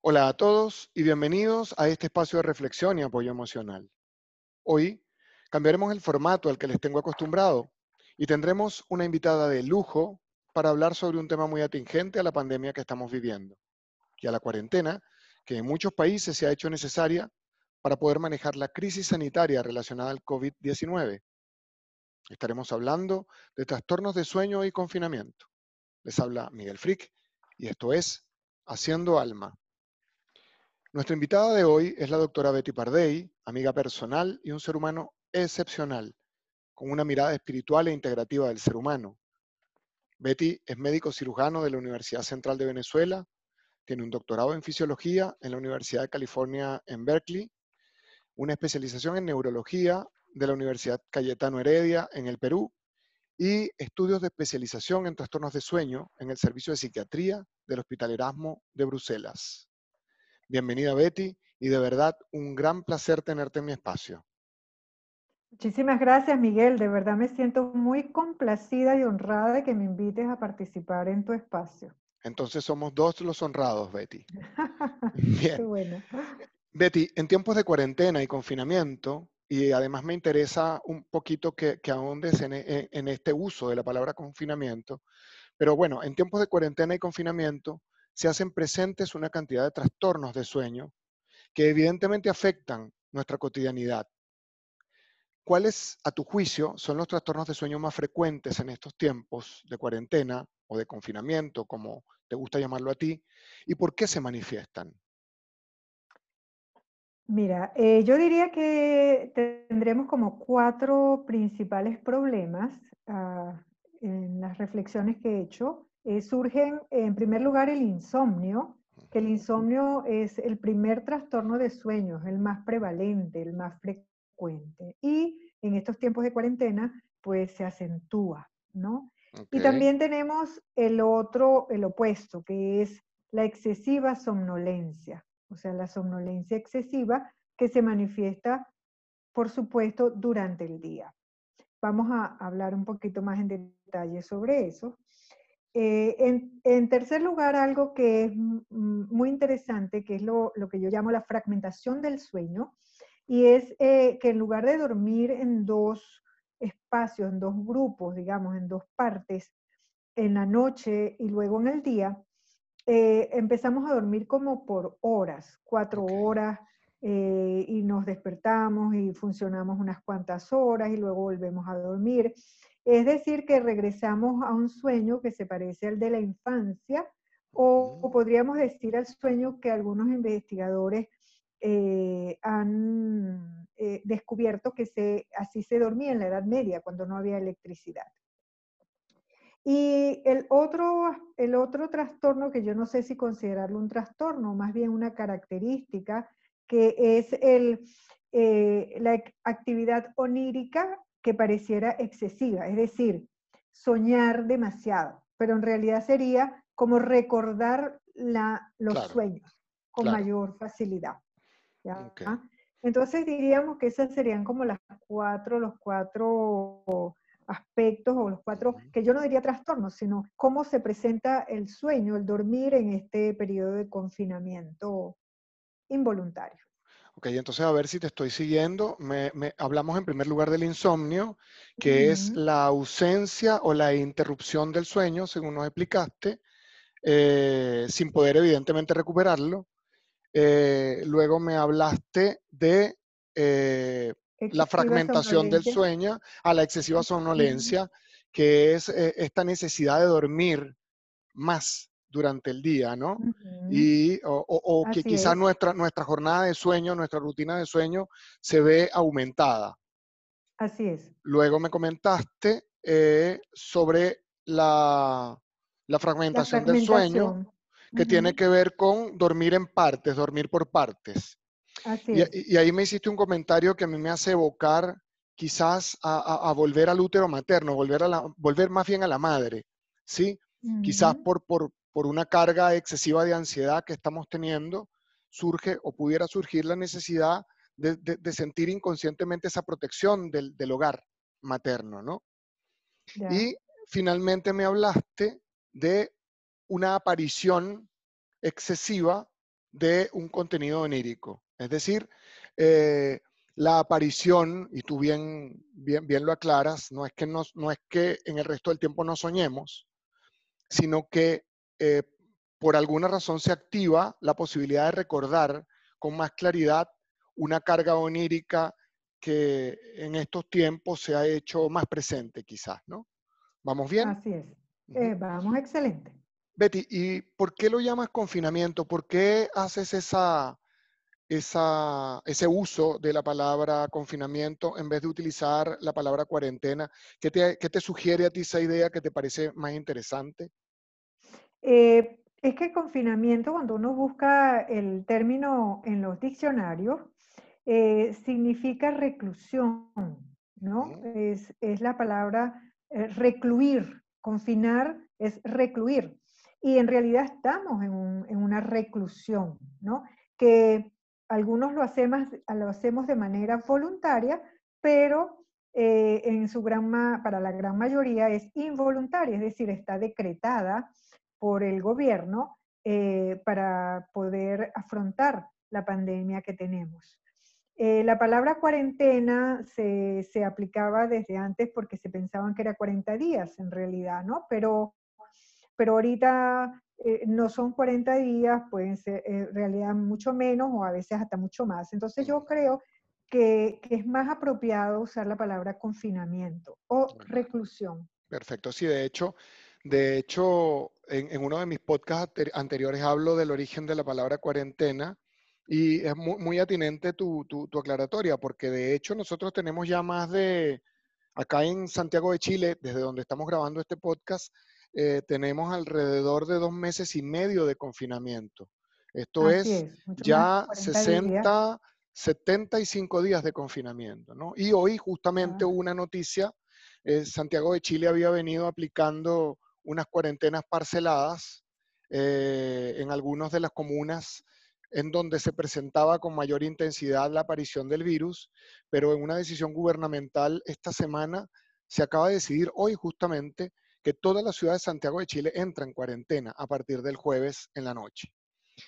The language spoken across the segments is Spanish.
Hola a todos y bienvenidos a este espacio de reflexión y apoyo emocional. Hoy cambiaremos el formato al que les tengo acostumbrado y tendremos una invitada de lujo para hablar sobre un tema muy atingente a la pandemia que estamos viviendo y a la cuarentena que en muchos países se ha hecho necesaria para poder manejar la crisis sanitaria relacionada al COVID-19. Estaremos hablando de trastornos de sueño y confinamiento. Les habla Miguel Frick y esto es Haciendo Alma. Nuestra invitada de hoy es la doctora Betty Pardey, amiga personal y un ser humano excepcional, con una mirada espiritual e integrativa del ser humano. Betty es médico cirujano de la Universidad Central de Venezuela, tiene un doctorado en fisiología en la Universidad de California en Berkeley, una especialización en neurología de la Universidad Cayetano Heredia en el Perú y estudios de especialización en trastornos de sueño en el Servicio de Psiquiatría del Hospital Erasmo de Bruselas. Bienvenida Betty y de verdad un gran placer tenerte en mi espacio. Muchísimas gracias Miguel, de verdad me siento muy complacida y honrada de que me invites a participar en tu espacio. Entonces somos dos los honrados, Betty. Bien. Qué bueno. Betty, en tiempos de cuarentena y confinamiento, y además me interesa un poquito que, que ahondes en, en este uso de la palabra confinamiento, pero bueno, en tiempos de cuarentena y confinamiento, se hacen presentes una cantidad de trastornos de sueño que evidentemente afectan nuestra cotidianidad. ¿Cuáles, a tu juicio, son los trastornos de sueño más frecuentes en estos tiempos de cuarentena o de confinamiento, como te gusta llamarlo a ti, y por qué se manifiestan? Mira, eh, yo diría que tendremos como cuatro principales problemas ah, en las reflexiones que he hecho. Eh, surgen en primer lugar el insomnio, que el insomnio es el primer trastorno de sueño, el más prevalente, el más frecuente. Y en estos tiempos de cuarentena, pues se acentúa, ¿no? Y también tenemos el otro, el opuesto, que es la excesiva somnolencia, o sea, la somnolencia excesiva que se manifiesta, por supuesto, durante el día. Vamos a hablar un poquito más en detalle sobre eso. Eh, en, tercer lugar, algo que es muy interesante, que es lo, que yo llamo la fragmentación del sueño, y es eh, que en lugar de dormir en dos espacios, en dos grupos, digamos, en dos partes, en la noche y luego en el día, eh, empezamos a dormir como por horas, cuatro horas, y nos despertamos y funcionamos unas cuantas horas y luego volvemos a dormir. Es decir, que regresamos a un sueño que se parece al de la infancia o, podríamos decir al sueño que algunos investigadores eh, han eh, descubierto que se, así se dormía en la Edad Media, cuando no había electricidad. Y el otro, el otro trastorno, que yo no sé si considerarlo un trastorno, más bien una característica, que es el, eh, la actividad onírica que pareciera excesiva, es decir, soñar demasiado, pero en realidad sería como recordar la, los sueños con mayor facilidad. Entonces diríamos que esas serían como las cuatro, los cuatro aspectos o los cuatro, que yo no diría trastornos, sino cómo se presenta el sueño, el dormir en este periodo de confinamiento involuntario. Ok, entonces a ver si te estoy siguiendo. Me, hablamos en primer lugar del insomnio, que es la ausencia o la interrupción del sueño, según nos explicaste, eh, sin poder evidentemente recuperarlo. Eh, luego me hablaste de eh, la fragmentación del sueño a la excesiva somnolencia, que es esta necesidad de dormir más durante el día, ¿no? Y, o, que quizás nuestra, nuestra jornada de sueño, nuestra rutina de sueño se ve aumentada. Así es. Luego me comentaste eh, sobre la, la, fragmentación del sueño, que tiene que ver con dormir en partes, dormir por partes. Así y, es. y, ahí me hiciste un comentario que a mí me hace evocar quizás a, a, volver al útero materno, volver, a la, volver más bien a la madre, ¿sí? Quizás por, por, por una carga excesiva de ansiedad que estamos teniendo, surge o pudiera surgir la necesidad de, sentir inconscientemente esa protección del, hogar materno, ¿no? Y finalmente me hablaste de una aparición excesiva de un contenido onírico. Es decir, eh, la aparición, y tú bien, bien, bien lo aclaras, no es, que no, no es que en el resto del tiempo no soñemos, sino que eh, por alguna razón se activa la posibilidad de recordar con más claridad una carga onírica que en estos tiempos se ha hecho más presente quizás, ¿no? ¿Vamos bien? Así es. Eh, vamos, excelente. Betty, ¿y por qué lo llamas confinamiento? ¿Por qué haces esa, esa, ese uso de la palabra confinamiento en vez de utilizar la palabra cuarentena? ¿Qué te, qué te sugiere a ti esa idea que te parece más interesante? Eh, es que confinamiento, cuando uno busca el término en los diccionarios, eh, significa reclusión, ¿no? Es, es, la palabra eh, recluir, confinar es recluir. Y en realidad estamos en, un, en una reclusión, ¿no? Que algunos lo hacemos, lo hacemos de manera voluntaria, pero eh, en su gran para la gran mayoría es involuntaria, es decir, está decretada por el gobierno eh, para poder afrontar la pandemia que tenemos. Eh, la palabra cuarentena se, se, aplicaba desde antes porque se pensaban que era 40 días en realidad, ¿no? Pero, pero ahorita eh, no son 40 días, pueden ser en realidad mucho menos o a veces hasta mucho más. Entonces yo creo que, que es más apropiado usar la palabra confinamiento o reclusión. Perfecto, sí, de hecho, de hecho, en, uno de mis podcasts anteriores hablo del origen de la palabra cuarentena y es muy, atinente tu, tu, aclaratoria, porque de hecho nosotros tenemos ya más de, acá en Santiago de Chile, desde donde estamos grabando este podcast, eh, tenemos alrededor de dos meses y medio de confinamiento. Esto es, ya 60, 75 días de confinamiento, ¿no? Y hoy justamente hubo una noticia, eh, Santiago de Chile había venido aplicando unas cuarentenas parceladas eh, en algunas de las comunas en donde se presentaba con mayor intensidad la aparición del virus, pero en una decisión gubernamental esta semana se acaba de decidir hoy justamente que toda la ciudad de Santiago de Chile entra en cuarentena a partir del jueves en la noche.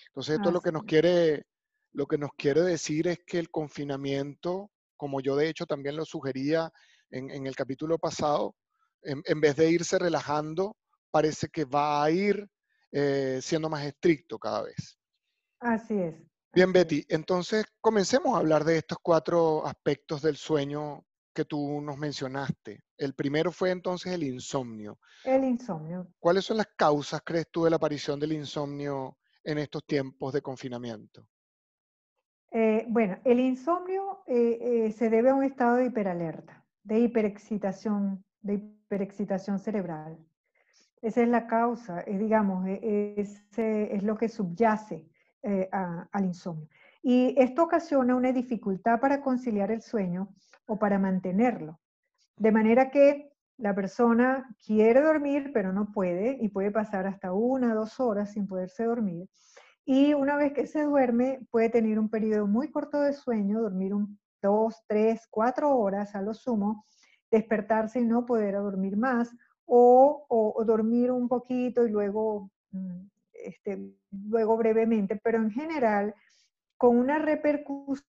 Entonces, esto lo que nos quiere, lo que nos quiere decir es que el confinamiento, como yo de hecho también lo sugería en, el capítulo pasado, en, vez de irse relajando, parece que va a ir eh, siendo más estricto cada vez. Así es. Bien, Betty, entonces comencemos a hablar de estos cuatro aspectos del sueño que tú nos mencionaste. El primero fue entonces el insomnio. El insomnio. ¿Cuáles son las causas, crees tú, de la aparición del insomnio en estos tiempos de confinamiento? Eh, bueno, el insomnio eh, eh, se debe a un estado de hiperalerta, de hiperexcitación, de hiperexcitación cerebral. Esa es la causa, digamos, es, es, lo que subyace al insomnio. Y esto ocasiona una dificultad para conciliar el sueño o para mantenerlo. De manera que la persona quiere dormir, pero no puede, y puede pasar hasta una, dos horas sin poderse dormir. Y una vez que se duerme, puede tener un periodo muy corto de sueño, dormir un, dos, tres, cuatro horas a lo sumo, despertarse y no poder dormir más, o, o, dormir un poquito y luego, mm, este, luego brevemente, pero en general con una repercusión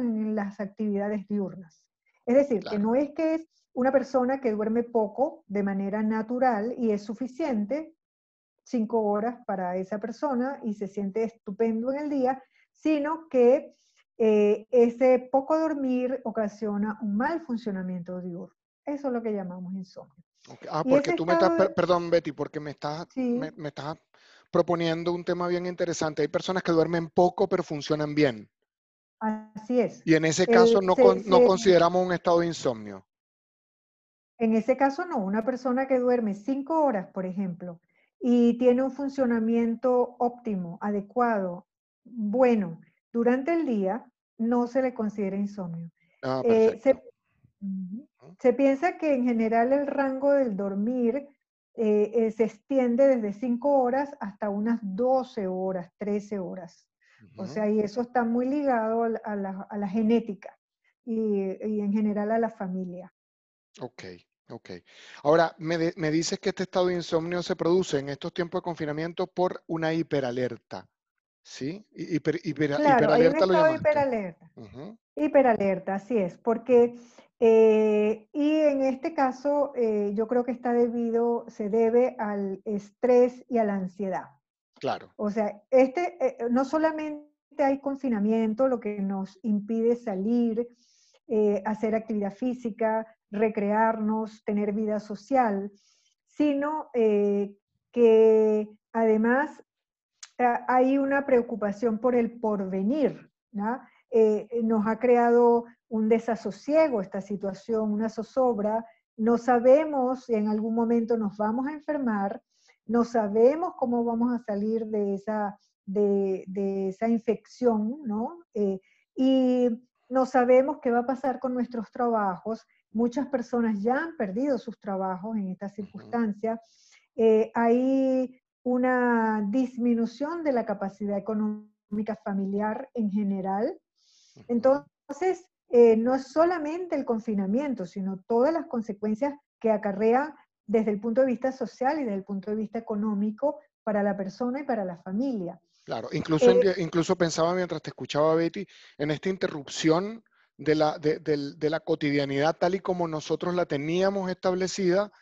en las actividades diurnas. Es decir, que no es que es una persona que duerme poco de manera natural y es suficiente, cinco horas para esa persona y se siente estupendo en el día, sino que eh, ese poco dormir ocasiona un mal funcionamiento diurno. Eso es lo que llamamos insomnio. Ah, porque tú me estás, perdón Betty, porque me estás, me, estás proponiendo un tema bien interesante. Hay personas que duermen poco pero funcionan bien. Así es. Y en ese caso no, no consideramos un estado de insomnio. En ese caso no, una persona que duerme cinco horas, por ejemplo, y tiene un funcionamiento óptimo, adecuado, bueno, durante el día, no se le considera insomnio. Ah, eh, se, se, piensa que en general el rango del dormir eh, eh, se extiende desde 5 horas hasta unas 12 horas, 13 horas. O sea, y eso está muy ligado a la, genética y, en general a la familia. Ok, ok. Ahora, me, me, dices que este estado de insomnio se produce en estos tiempos de confinamiento por una hiperalerta. ¿Sí? Hiper, hiper, claro, hiperalerta lo hiperalerta. Hiperalerta, así es, porque, eh, y en este caso, eh, yo creo que está debido, se debe al estrés y a la ansiedad. Claro. O sea, este, eh, no solamente hay confinamiento, lo que nos impide salir, hacer actividad física, recrearnos, tener vida social, sino que además hay una preocupación por el porvenir. Eh, nos ha creado un desasosiego esta situación, una zozobra. No sabemos si en algún momento nos vamos a enfermar, no sabemos cómo vamos a salir de esa, de, esa infección, ¿no? Eh, y no sabemos qué va a pasar con nuestros trabajos. Muchas personas ya han perdido sus trabajos en esta circunstancia. Eh, hay una disminución de la capacidad económica familiar en general. Entonces, eh, no solamente el confinamiento, sino todas las consecuencias que acarrea desde el punto de vista social y desde el punto de vista económico para la persona y para la familia. Claro, incluso, eh, incluso pensaba mientras te escuchaba Betty en esta interrupción de la, de la cotidianidad tal y como nosotros la teníamos establecida,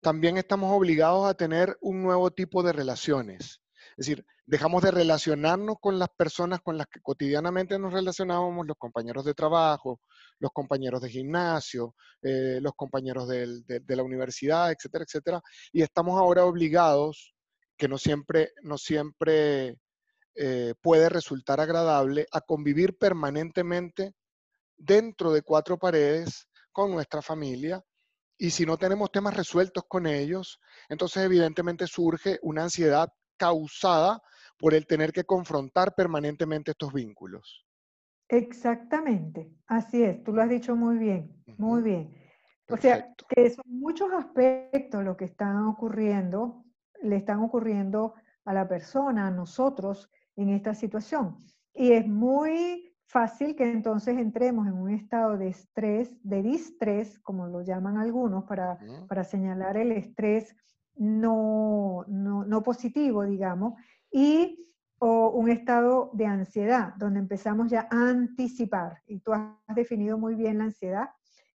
también estamos obligados a tener un nuevo tipo de relaciones. Es decir, dejamos de relacionarnos con las personas con las que cotidianamente nos relacionábamos, los compañeros de trabajo, los compañeros de gimnasio, eh, los compañeros de, la universidad, etcétera, etcétera. Y estamos ahora obligados, que no siempre, no siempre eh, puede resultar agradable, a convivir permanentemente dentro de cuatro paredes con nuestra familia y si no tenemos temas resueltos con ellos, entonces evidentemente surge una ansiedad causada por el tener que confrontar permanentemente estos vínculos. Exactamente, así es, tú lo has dicho muy bien, muy bien. O sea, que son muchos aspectos lo que están ocurriendo, le están ocurriendo a la persona, a nosotros, en esta situación. Y es muy fácil que entonces entremos en un estado de estrés, de distrés, como lo llaman algunos, para, para señalar el estrés no, no, positivo, digamos, y o un estado de ansiedad, donde empezamos ya a anticipar. Y tú has definido muy bien la ansiedad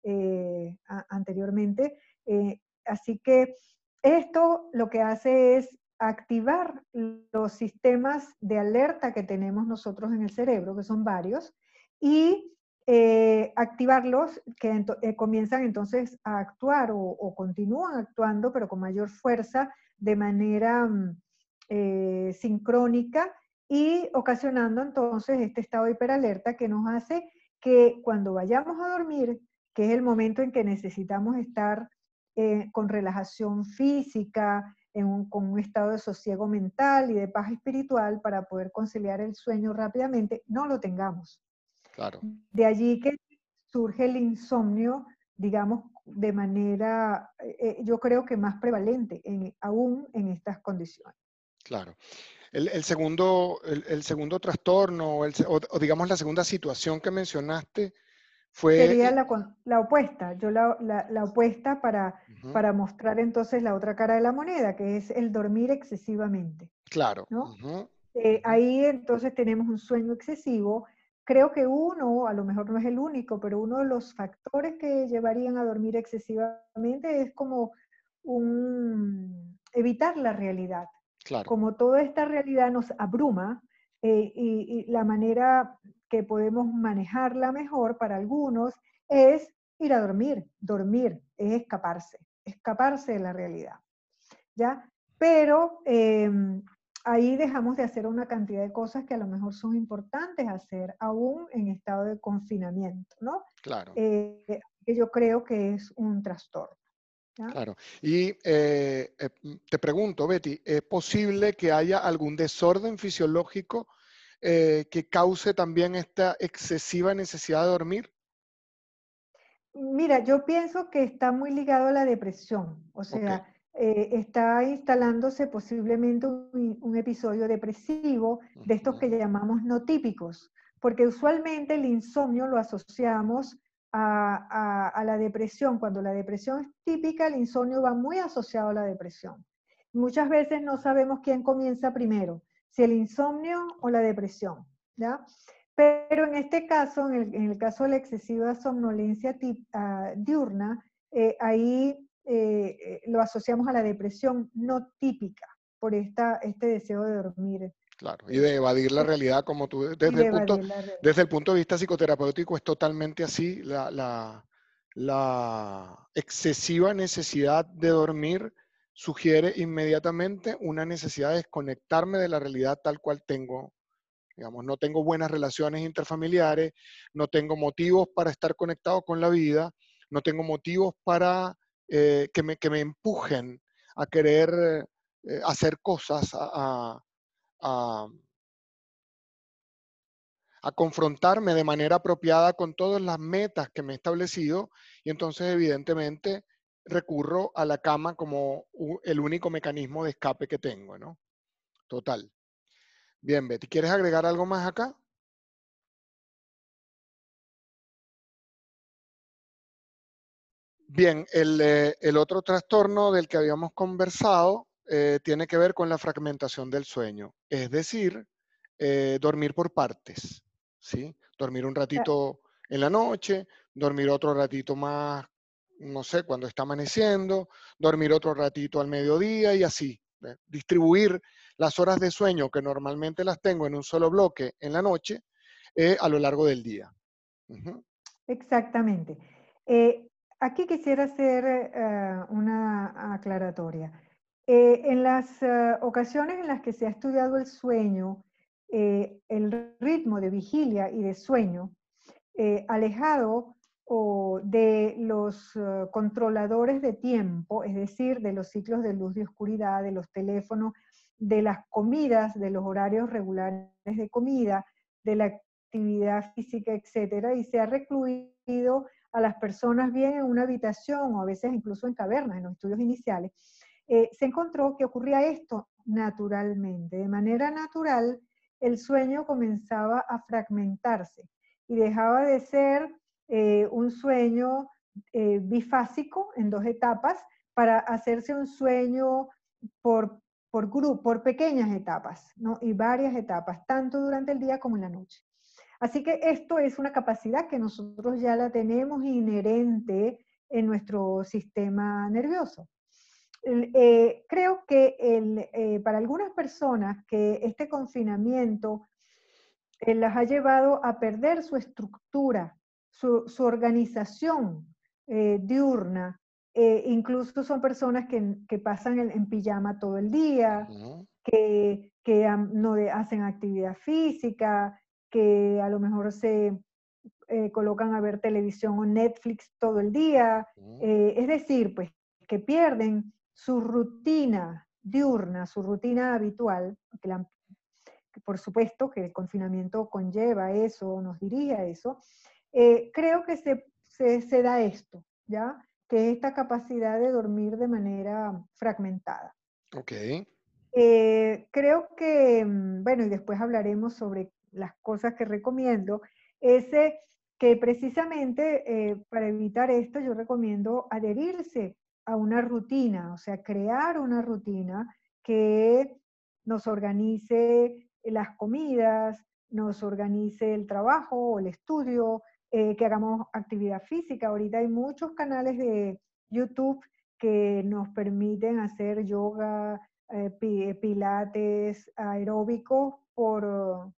eh, anteriormente. Eh, así que esto lo que hace es activar los sistemas de alerta que tenemos nosotros en el cerebro, que son varios, y eh, activarlos que eh, comienzan entonces a actuar o, continúan actuando, pero con mayor fuerza, de manera mm, eh, sincrónica y ocasionando entonces este estado de hiperalerta que nos hace que cuando vayamos a dormir, que es el momento en que necesitamos estar con relajación física, con un estado de sosiego mental y de paz espiritual para poder conciliar el sueño rápidamente, no lo tengamos. Claro. De allí que surge el insomnio, digamos, de manera, eh, yo creo que más prevalente, en, aún en estas condiciones. Claro. El, segundo, el, segundo trastorno, o, digamos la segunda situación que mencionaste, Sería la, opuesta, yo la, opuesta para, para mostrar entonces la otra cara de la moneda, que es el dormir excesivamente. Claro. Eh, ahí entonces tenemos un sueño excesivo. Creo que uno, a lo mejor no es el único, pero uno de los factores que llevarían a dormir excesivamente es como un, evitar la realidad. Claro. Como toda esta realidad nos abruma, eh, y, la manera que podemos manejarla mejor para algunos es ir a dormir. Dormir es escaparse, escaparse de la realidad. ¿Ya? Pero em, ahí dejamos de hacer una cantidad de cosas que a lo mejor son importantes hacer aún en estado de confinamiento, ¿no? Claro. Eh, yo creo que es un trastorno. Claro. Y eh, eh, te pregunto, Betty, ¿es posible que haya algún desorden fisiológico eh, que cause también esta excesiva necesidad de dormir? Mira, yo pienso que está muy ligado a la depresión, o sea, eh, está instalándose posiblemente un, episodio depresivo de estos que llamamos no típicos, porque usualmente el insomnio lo asociamos a, a, la depresión. Cuando la depresión es típica, el insomnio va muy asociado a la depresión. Muchas veces no sabemos quién comienza primero, si el insomnio o la depresión, ¿ya? Pero en este caso, en el, caso de la excesiva somnolencia ah, diurna, eh, ahí eh, eh, lo asociamos a la depresión no típica por esta, este deseo de dormir. Claro, y de evadir la realidad, como tú, desde, el punto, desde el punto de vista psicoterapéutico es totalmente así, la, la, la excesiva necesidad de dormir sugiere inmediatamente una necesidad de desconectarme de la realidad tal cual tengo. Digamos, no tengo buenas relaciones interfamiliares, no tengo motivos para estar conectado con la vida, no tengo motivos para eh, que, me, que, me, empujen a querer eh, hacer cosas, a, a, a confrontarme de manera apropiada con todas las metas que me he establecido y entonces evidentemente recurro a la cama como el único mecanismo de escape que tengo, ¿no? Total. Bien, Betty, ¿quieres agregar algo más acá? Bien, el, eh, el otro trastorno del que habíamos conversado eh, tiene que ver con la fragmentación del sueño, es decir, eh, dormir por partes, ¿sí? Dormir un ratito en la noche, dormir otro ratito más, no sé, cuando está amaneciendo, dormir otro ratito al mediodía y así. Distribuir las horas de sueño que normalmente las tengo en un solo bloque en la noche a lo largo del día. Exactamente. Aquí quisiera hacer una aclaratoria. Eh, en las eh, ocasiones en las que se ha estudiado el sueño, eh, el ritmo de vigilia y de sueño, alejado o de los controladores de tiempo, es decir, de los ciclos de luz y oscuridad, de los teléfonos, de las comidas, de los horarios regulares de comida, de la actividad física, etcétera, y se ha recluido a las personas bien en una habitación o a veces incluso en cavernas, en los estudios iniciales, eh, se encontró que ocurría esto naturalmente. De manera natural, el sueño comenzaba a fragmentarse y dejaba de ser eh, un sueño eh, bifásico en dos etapas para hacerse un sueño por, por, por pequeñas etapas ¿no? y varias etapas, tanto durante el día como en la noche. Así que esto es una capacidad que nosotros ya la tenemos inherente en nuestro sistema nervioso. Eh, creo que eh, para algunas personas que este confinamiento eh, las ha llevado a perder su estructura, su, organización diurna, incluso son personas que, pasan en, pijama todo el día, que, no hacen actividad física, que a lo mejor se colocan a ver televisión o Netflix todo el día. es decir, pues que pierden su rutina diurna, su rutina habitual, que, por supuesto que el confinamiento conlleva eso, nos dirige a eso, eh, creo que se, se, da esto, ¿ya? Que es esta capacidad de dormir de manera fragmentada. Ok. Eh, creo que, mm, bueno, y después hablaremos sobre las cosas que recomiendo, ese que precisamente eh, para evitar esto yo recomiendo adherirse a una rutina, o sea, crear una rutina que nos organice las comidas, nos organice el trabajo o el estudio, eh, que hagamos actividad física. Ahorita hay muchos canales de YouTube que nos permiten hacer yoga, eh, pilates, aeróbico por,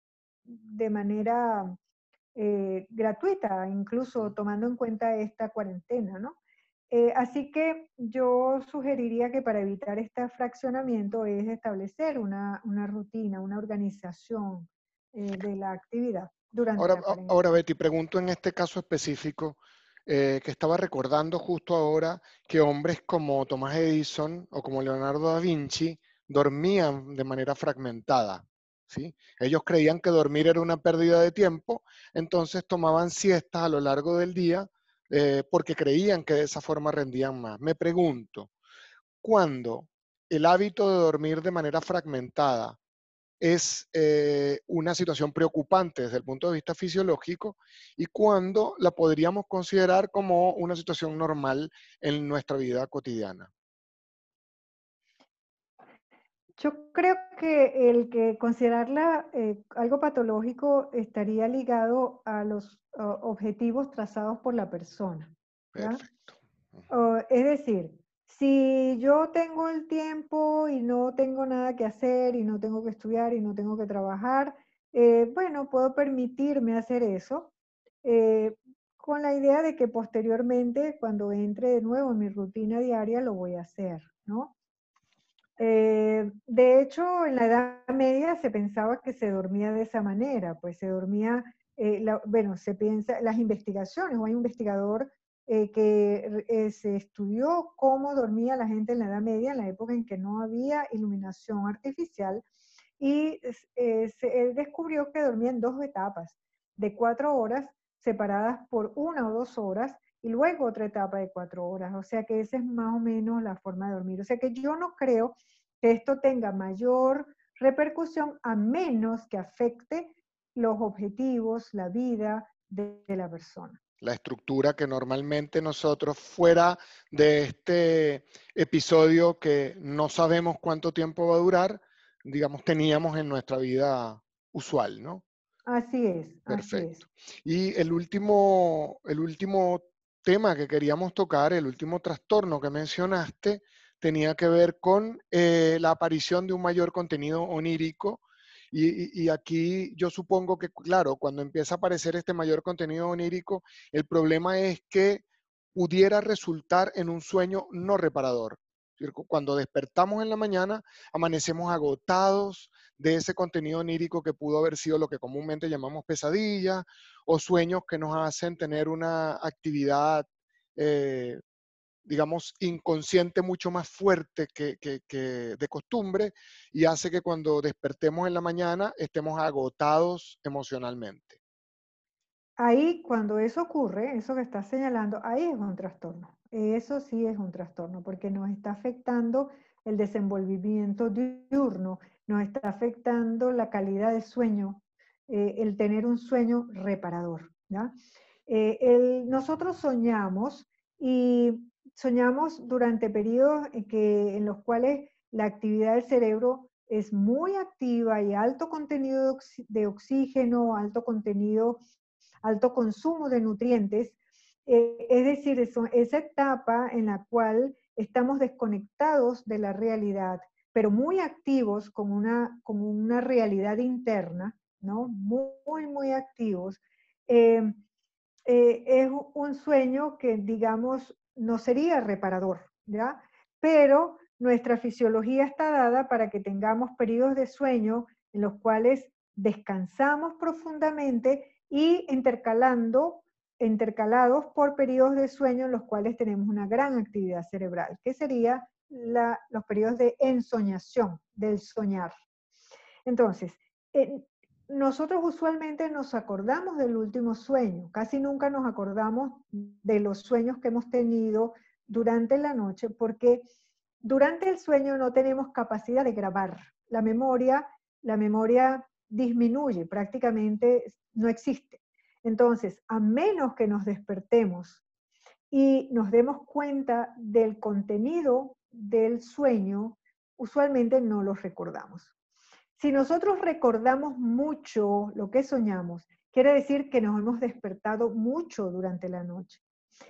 de manera gratuita, incluso tomando en cuenta esta cuarentena, ¿no? Eh, así que yo sugeriría que para evitar este fraccionamiento es establecer una, rutina, una organización eh, de la actividad durante ahora, la Ahora, Betty, pregunto en este caso específico, eh, que estaba recordando justo ahora que hombres como Tomás Edison o como Leonardo da Vinci dormían de manera fragmentada. Ellos creían que dormir era una pérdida de tiempo, entonces tomaban siestas a lo largo del día eh, porque creían que de esa forma rendían más. Me pregunto, ¿cuándo el hábito de dormir de manera fragmentada es eh, una situación preocupante desde el punto de vista fisiológico y cuándo la podríamos considerar como una situación normal en nuestra vida cotidiana? Yo creo que el que considerarla eh, algo patológico estaría ligado a los objetivos trazados por la persona. Perfecto. es decir, si yo tengo el tiempo y no tengo nada que hacer y no tengo que estudiar y no tengo que trabajar, eh, bueno, puedo permitirme hacer eso eh, con la idea de que posteriormente, cuando entre de nuevo en mi rutina diaria, lo voy a hacer, ¿no? Eh, de hecho, en la Edad Media se pensaba que se dormía de esa manera, pues se dormía, bueno, se piensa, las investigaciones, o hay un investigador que se estudió cómo dormía la gente en la Edad Media, en la época en que no había iluminación artificial, y eh, él descubrió que dormía en dos etapas, de cuatro horas separadas por una o dos horas y luego otra etapa de cuatro horas. O sea que esa es más o menos la forma de dormir. O sea que yo no creo que esto tenga mayor repercusión a menos que afecte los objetivos, la vida de, de la persona la estructura que normalmente nosotros fuera de este episodio que no sabemos cuánto tiempo va a durar, digamos, teníamos en nuestra vida usual, ¿no? Así es. Perfecto. Y el último, el último tema que queríamos tocar, el último trastorno que mencionaste, tenía que ver con eh, la aparición de un mayor contenido onírico. Y, y, aquí yo supongo que, claro, cuando empieza a aparecer este mayor contenido onírico, el problema es que pudiera resultar en un sueño no reparador. Cuando despertamos en la mañana, amanecemos agotados de ese contenido onírico que pudo haber sido lo que comúnmente llamamos pesadilla o sueños que nos hacen tener una actividad, eh, digamos, inconsciente mucho más fuerte que, que de costumbre y hace que cuando despertemos en la mañana estemos agotados emocionalmente. Ahí, cuando eso ocurre, eso que estás señalando, ahí es un trastorno. Eso sí es un trastorno porque nos está afectando el desenvolvimiento diurno, nos está afectando la calidad de sueño, eh, el tener un sueño reparador. Eh, nosotros soñamos y soñamos durante periodos en, que, en los cuales la actividad del cerebro es muy activa y alto contenido de oxígeno, alto contenido, alto consumo de nutrientes, eh, es decir, esa etapa en la cual estamos desconectados de la realidad, pero muy activos como una, como una realidad interna, ¿no? Muy, muy activos. Eh, eh, es un sueño que, digamos, no sería reparador, ¿ya? Pero nuestra fisiología está dada para que tengamos periodos de sueño en los cuales descansamos profundamente y intercalando intercalados por periodos de sueño en los cuales tenemos una gran actividad cerebral, que sería los periodos de ensoñación, del soñar. Entonces, nosotros usualmente nos acordamos del último sueño, casi nunca nos acordamos de los sueños que hemos tenido durante la noche, porque durante el sueño no tenemos capacidad de grabar. La memoria, la memoria disminuye, prácticamente no existe. Entonces, a menos que nos despertemos y nos demos cuenta del contenido del sueño, usualmente no los recordamos. Si nosotros recordamos mucho lo que soñamos, quiere decir que nos hemos despertado mucho durante la noche.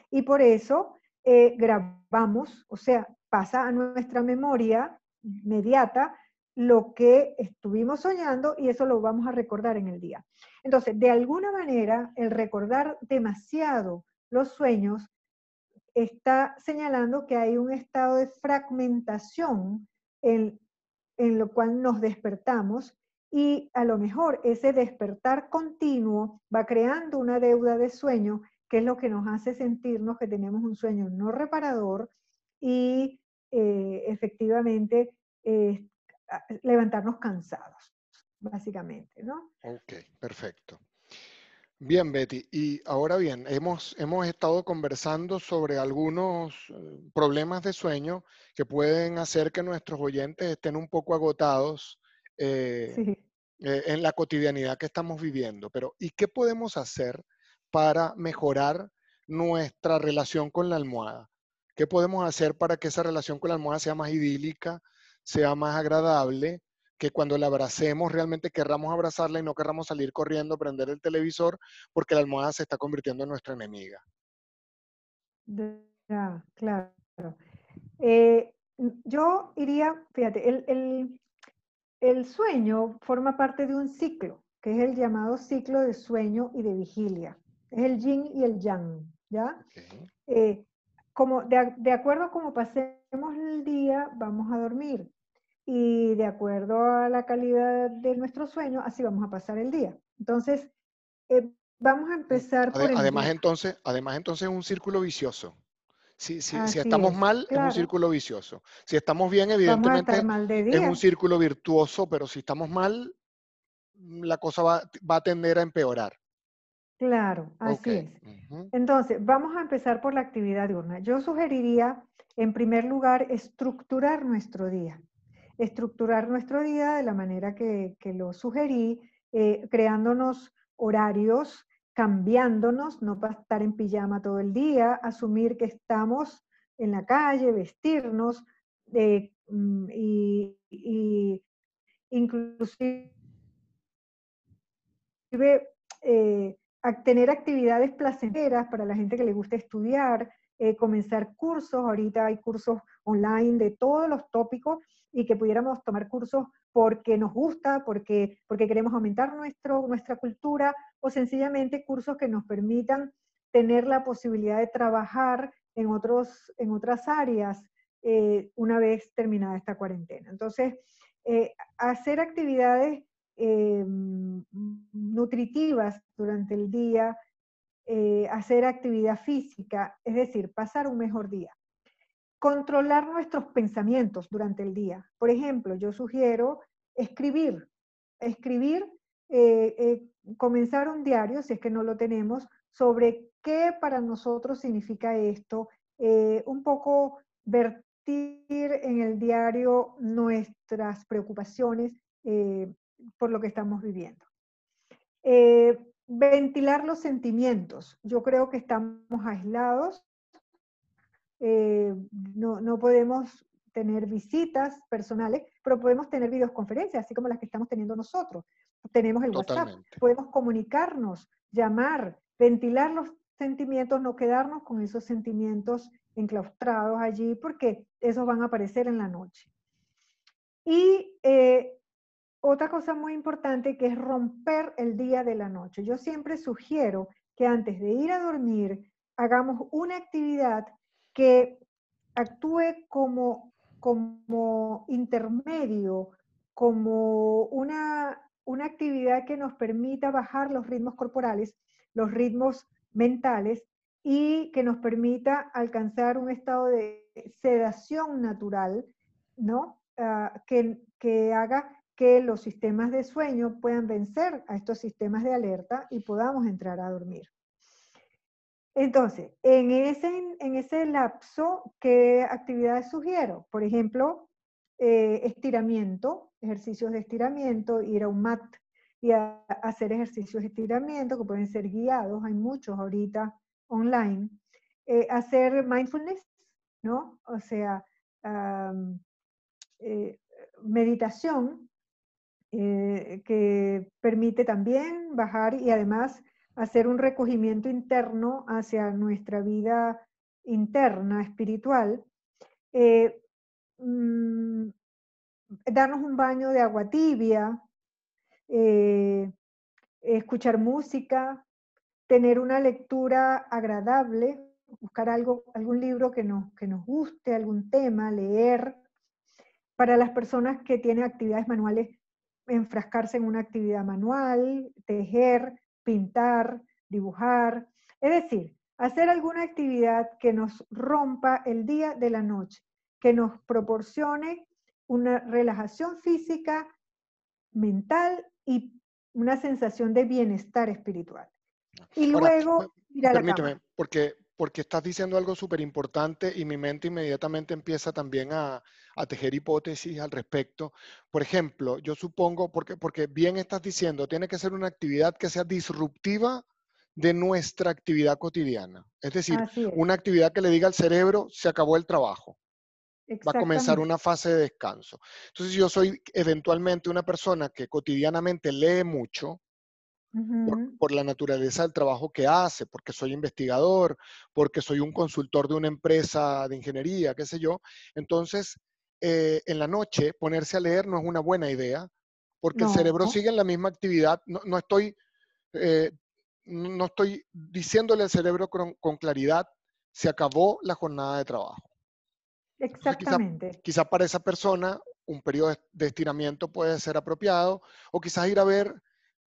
Y por eso eh, grabamos, o sea, pasa a nuestra memoria inmediata lo que estuvimos soñando y eso lo vamos a recordar en el día. Entonces, de alguna manera, el recordar demasiado los sueños está señalando que hay un estado de fragmentación en, en lo cual nos despertamos y a lo mejor ese despertar continuo va creando una deuda de sueño que es lo que nos hace sentirnos que tenemos un sueño no reparador y eh, efectivamente levantarnos cansados, básicamente, ¿no? Ok, perfecto. Bien, Betty. Y ahora bien, hemos, hemos estado conversando sobre algunos eh, problemas de sueño que pueden hacer que nuestros oyentes estén un poco agotados eh, eh, en la cotidianidad que estamos viviendo. Pero, ¿y qué podemos hacer para mejorar nuestra relación con la almohada? ¿Qué podemos hacer para que esa relación con la almohada sea más idílica, sea más agradable que cuando la abracemos realmente querramos abrazarla y no querramos salir corriendo, prender el televisor, porque la almohada se está convirtiendo en nuestra enemiga. Ya, claro. Eh, yo iría, fíjate, el, el, sueño forma parte de un ciclo, que es el llamado ciclo de sueño y de vigilia. Es el yin y el yang, ¿ya? Eh, como de, de, acuerdo a cómo pasemos el día, vamos a dormir y de acuerdo a la calidad de nuestro sueño, así vamos a pasar el día. Entonces, eh, vamos a empezar por además, entonces, además, entonces es un círculo vicioso. Si, si, si estamos mal, es un círculo vicioso. Si estamos bien, evidentemente es un círculo virtuoso, pero si estamos mal, la cosa va, va a tender a empeorar. Claro, así es. Entonces, vamos a empezar por la actividad diurna. Yo sugeriría, en primer lugar, estructurar nuestro día estructurar nuestro día de la manera que, lo sugerí, eh, creándonos horarios, cambiándonos, no para estar en pijama todo el día, asumir que estamos en la calle, vestirnos eh, mm, inclusive eh, tener actividades placenteras para la gente que le gusta estudiar, comenzar cursos, ahorita hay cursos online de todos los tópicos y que pudiéramos tomar cursos porque nos gusta, porque, porque queremos aumentar nuestro, nuestra cultura o sencillamente cursos que nos permitan tener la posibilidad de trabajar en, otros, en otras áreas eh, una vez terminada esta cuarentena. Entonces, eh, hacer actividades eh, nutritivas durante el día, hacer actividad física, es decir, pasar un mejor día controlar nuestros pensamientos durante el día. Por ejemplo, yo sugiero escribir, escribir, eh, eh, comenzar un diario, si es que no lo tenemos, sobre qué para nosotros significa esto, eh, un poco vertir en el diario nuestras preocupaciones por lo que estamos viviendo. ventilar los sentimientos. Yo creo que estamos aislados eh, no, no, podemos tener visitas personales, pero podemos tener videoconferencias, así como las que estamos teniendo nosotros. Tenemos el WhatsApp, podemos comunicarnos, llamar, ventilar los sentimientos, no quedarnos con esos sentimientos enclaustrados allí, porque esos van a aparecer en la noche. Y eh, otra cosa muy importante que es romper el día de la noche. Yo siempre sugiero que antes de ir a dormir hagamos una actividad que actúe como, como intermedio, como una, una actividad que nos permita bajar los ritmos corporales, los ritmos mentales y que nos permita alcanzar un estado de sedación natural, ¿no? Ah, que, que, haga que los sistemas de sueño puedan vencer a estos sistemas de alerta y podamos entrar a dormir. Entonces, en ese, en ese lapso, ¿qué actividades sugiero? Por ejemplo, eh, estiramiento, ejercicios de estiramiento, ir a un mat y hacer ejercicios de estiramiento que pueden ser guiados, hay muchos ahorita online. Eh, hacer mindfulness, ¿no? O sea, eh, meditación, que permite también bajar y además hacer un recogimiento interno hacia nuestra vida interna, espiritual, eh, mm, darnos un baño de agua tibia, eh, escuchar música, tener una lectura agradable, buscar algo, algún libro que nos, que nos guste, algún tema, leer. Para las personas que tienen actividades manuales, enfrascarse en una actividad manual, tejer, pintar, dibujar, es decir, hacer alguna actividad que nos rompa el día de la noche, que nos proporcione una relajación física, mental y una sensación de bienestar espiritual. Y luego permíteme, porque porque estás diciendo algo súper importante y mi mente inmediatamente empieza también a, tejer hipótesis al respecto. Por ejemplo, yo supongo, porque, porque bien estás diciendo, tiene que ser una actividad que sea disruptiva de nuestra actividad cotidiana. Es decir, una actividad que le diga al cerebro, se acabó el trabajo. va a comenzar una fase de descanso. Entonces, yo soy eventualmente una persona que cotidianamente lee mucho, por, la naturaleza del trabajo que hace, porque soy investigador, porque soy un consultor de una empresa de ingeniería, qué sé yo. Entonces, eh, en la noche ponerse a leer no es una buena idea, porque el cerebro sigue en la misma actividad. No, estoy, eh, no estoy diciéndole al cerebro con, claridad, se acabó la jornada de trabajo. Exactamente. Quizás para esa persona un periodo de estiramiento puede ser apropiado, o quizás ir a ver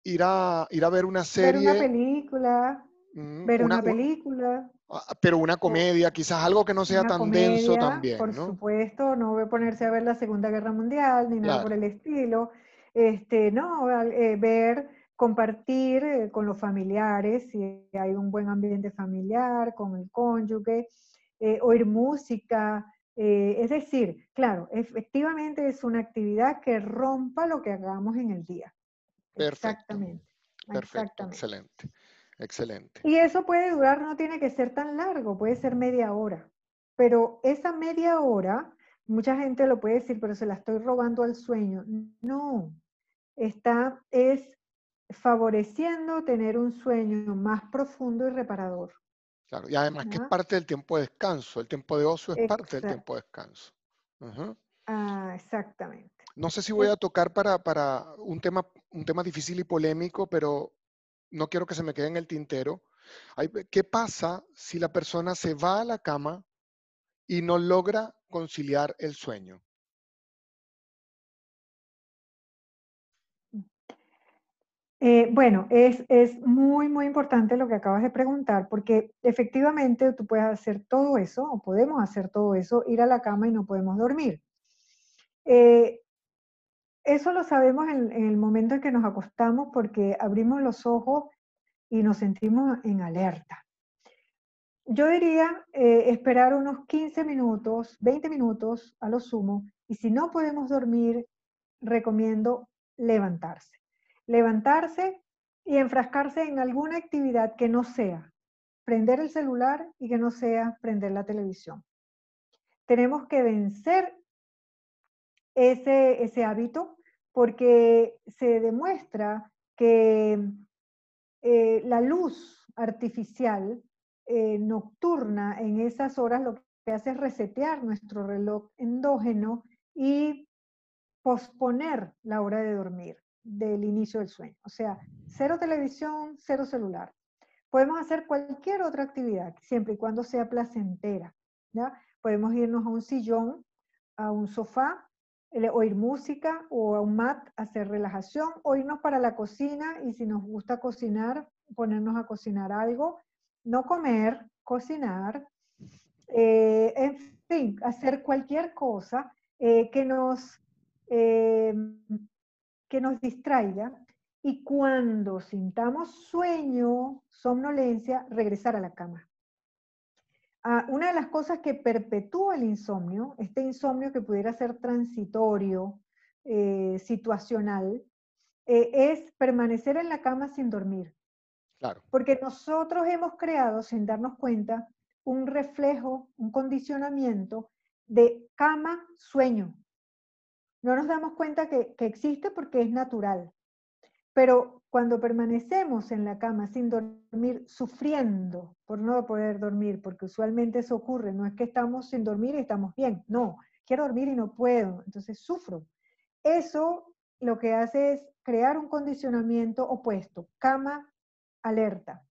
ir a, ir a ver una serie. Ver una película. Mm, ver una, película. Ah, pero una comedia, quizás algo que no sea tan denso también. Por supuesto, no voy a ponerse a ver la Segunda Guerra Mundial ni nada por el estilo. Este, no, eh, ver, compartir eh, con los familiares, si hay un buen ambiente familiar, con el cónyuge, eh, oír música. es decir, claro, efectivamente es una actividad que rompa lo que hagamos en el día. Exactamente. Perfecto, excelente, excelente. Y eso puede durar, no tiene que ser tan largo, puede ser media hora. Pero esa media hora, mucha gente lo puede decir, pero se la estoy robando al sueño. No, está, es favoreciendo tener un sueño más profundo y reparador. Claro, y además que es parte del tiempo de descanso, el tiempo de ocio es parte del tiempo de descanso. Ah, exactamente. No sé si voy a tocar para, para un, tema, un tema difícil y polémico, pero no quiero que se me quede en el tintero. ¿Qué pasa si la persona se va a la cama y no logra conciliar el sueño? Eh, bueno, es, es, muy, muy importante lo que acabas de preguntar, porque efectivamente tú puedes hacer todo eso, o podemos hacer todo eso, ir a la cama y no podemos dormir. Eh, eso lo sabemos en, el momento en que nos acostamos porque abrimos los ojos y nos sentimos en alerta. Yo diría eh, esperar unos 15 minutos, 20 minutos a lo sumo, y si no podemos dormir, recomiendo levantarse. Levantarse y enfrascarse en alguna actividad que no sea prender el celular y que no sea prender la televisión. Tenemos que vencer ese, ese hábito porque se demuestra que eh, la luz artificial eh, nocturna en esas horas lo que hace es resetear nuestro reloj endógeno y posponer la hora de dormir del inicio del sueño. O sea, cero televisión, cero celular. Podemos hacer cualquier otra actividad, siempre y cuando sea placentera. ¿ya? Podemos irnos a un sillón, a un sofá, oír música o a un mat, hacer relajación, o irnos para la cocina y si nos gusta cocinar, ponernos a cocinar algo, no comer, cocinar, eh, en fin, hacer cualquier cosa eh, que, nos, eh, que nos distraiga y cuando sintamos sueño, somnolencia, regresar a la cama. Ah, una de las cosas que perpetúa el insomnio, este insomnio que pudiera ser transitorio, eh, situacional, eh, es permanecer en la cama sin dormir. Claro. Porque nosotros hemos creado, sin darnos cuenta, un reflejo, un condicionamiento de cama-sueño. No nos damos cuenta que, que existe porque es natural. Pero cuando permanecemos en la cama sin dormir, sufriendo por no poder dormir, porque usualmente eso ocurre, no es que estamos sin dormir y estamos bien, no, quiero dormir y no puedo, entonces sufro. Eso lo que hace es crear un condicionamiento opuesto, cama, alerta.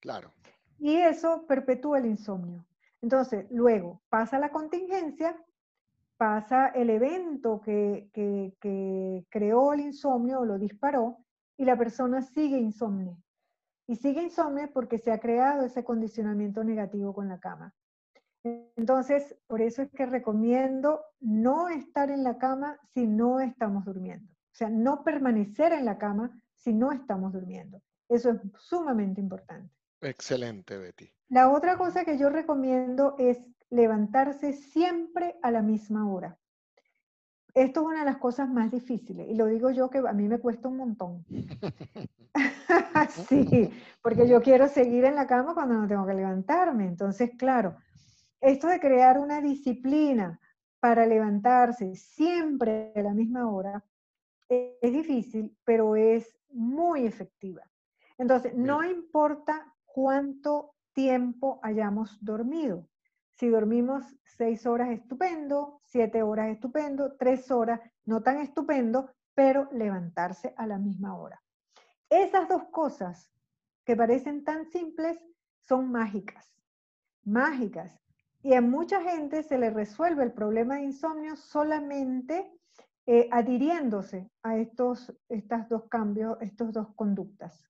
Claro. Y eso perpetúa el insomnio. Entonces, luego pasa la contingencia, pasa el evento que, que creó el insomnio o lo disparó, y la persona sigue insomne. Y sigue insomne porque se ha creado ese condicionamiento negativo con la cama. Entonces, por eso es que recomiendo no estar en la cama si no estamos durmiendo. O sea, no permanecer en la cama si no estamos durmiendo. Eso es sumamente importante. Excelente, Betty. La otra cosa que yo recomiendo es levantarse siempre a la misma hora. Esto es una de las cosas más difíciles y lo digo yo que a mí me cuesta un montón. sí, porque yo quiero seguir en la cama cuando no tengo que levantarme. Entonces, claro, esto de crear una disciplina para levantarse siempre a la misma hora es difícil, pero es muy efectiva. Entonces, no importa cuánto tiempo hayamos dormido. Si dormimos seis horas, estupendo, siete horas, estupendo, tres horas, no tan estupendo, pero levantarse a la misma hora. Esas dos cosas que parecen tan simples son mágicas, mágicas. Y a mucha gente se le resuelve el problema de insomnio solamente eh, adhiriéndose a estos, estos dos cambios, estos dos conductas.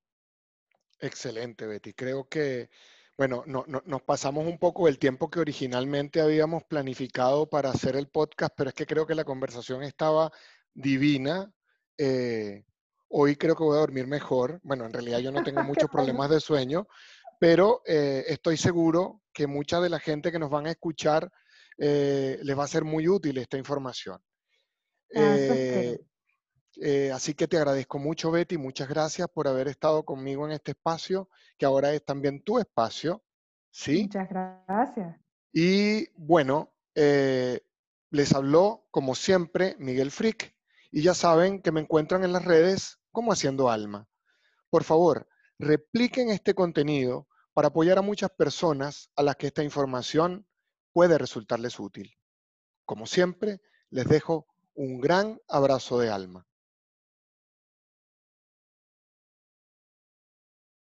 Excelente, Betty. Creo que, bueno, no, nos pasamos un poco del tiempo que originalmente habíamos planificado para hacer el podcast, pero es que creo que la conversación estaba divina. Eh, hoy creo que voy a dormir mejor. Bueno, en realidad yo no tengo muchos problemas de sueño, pero eh, estoy seguro que mucha de la gente que nos van a escuchar les va a ser muy útil esta información. Ah, eh, eh, así que te agradezco mucho, Betty, muchas gracias por haber estado conmigo en este espacio, que ahora es también tu espacio. ¿sí? Muchas gracias. Y bueno, eh, les habló, como siempre, Miguel Frick, y ya saben que me encuentran en las redes como Haciendo Alma. Por favor, repliquen este contenido para apoyar a muchas personas a las que esta información puede resultarles útil. Como siempre, les dejo un gran abrazo de alma.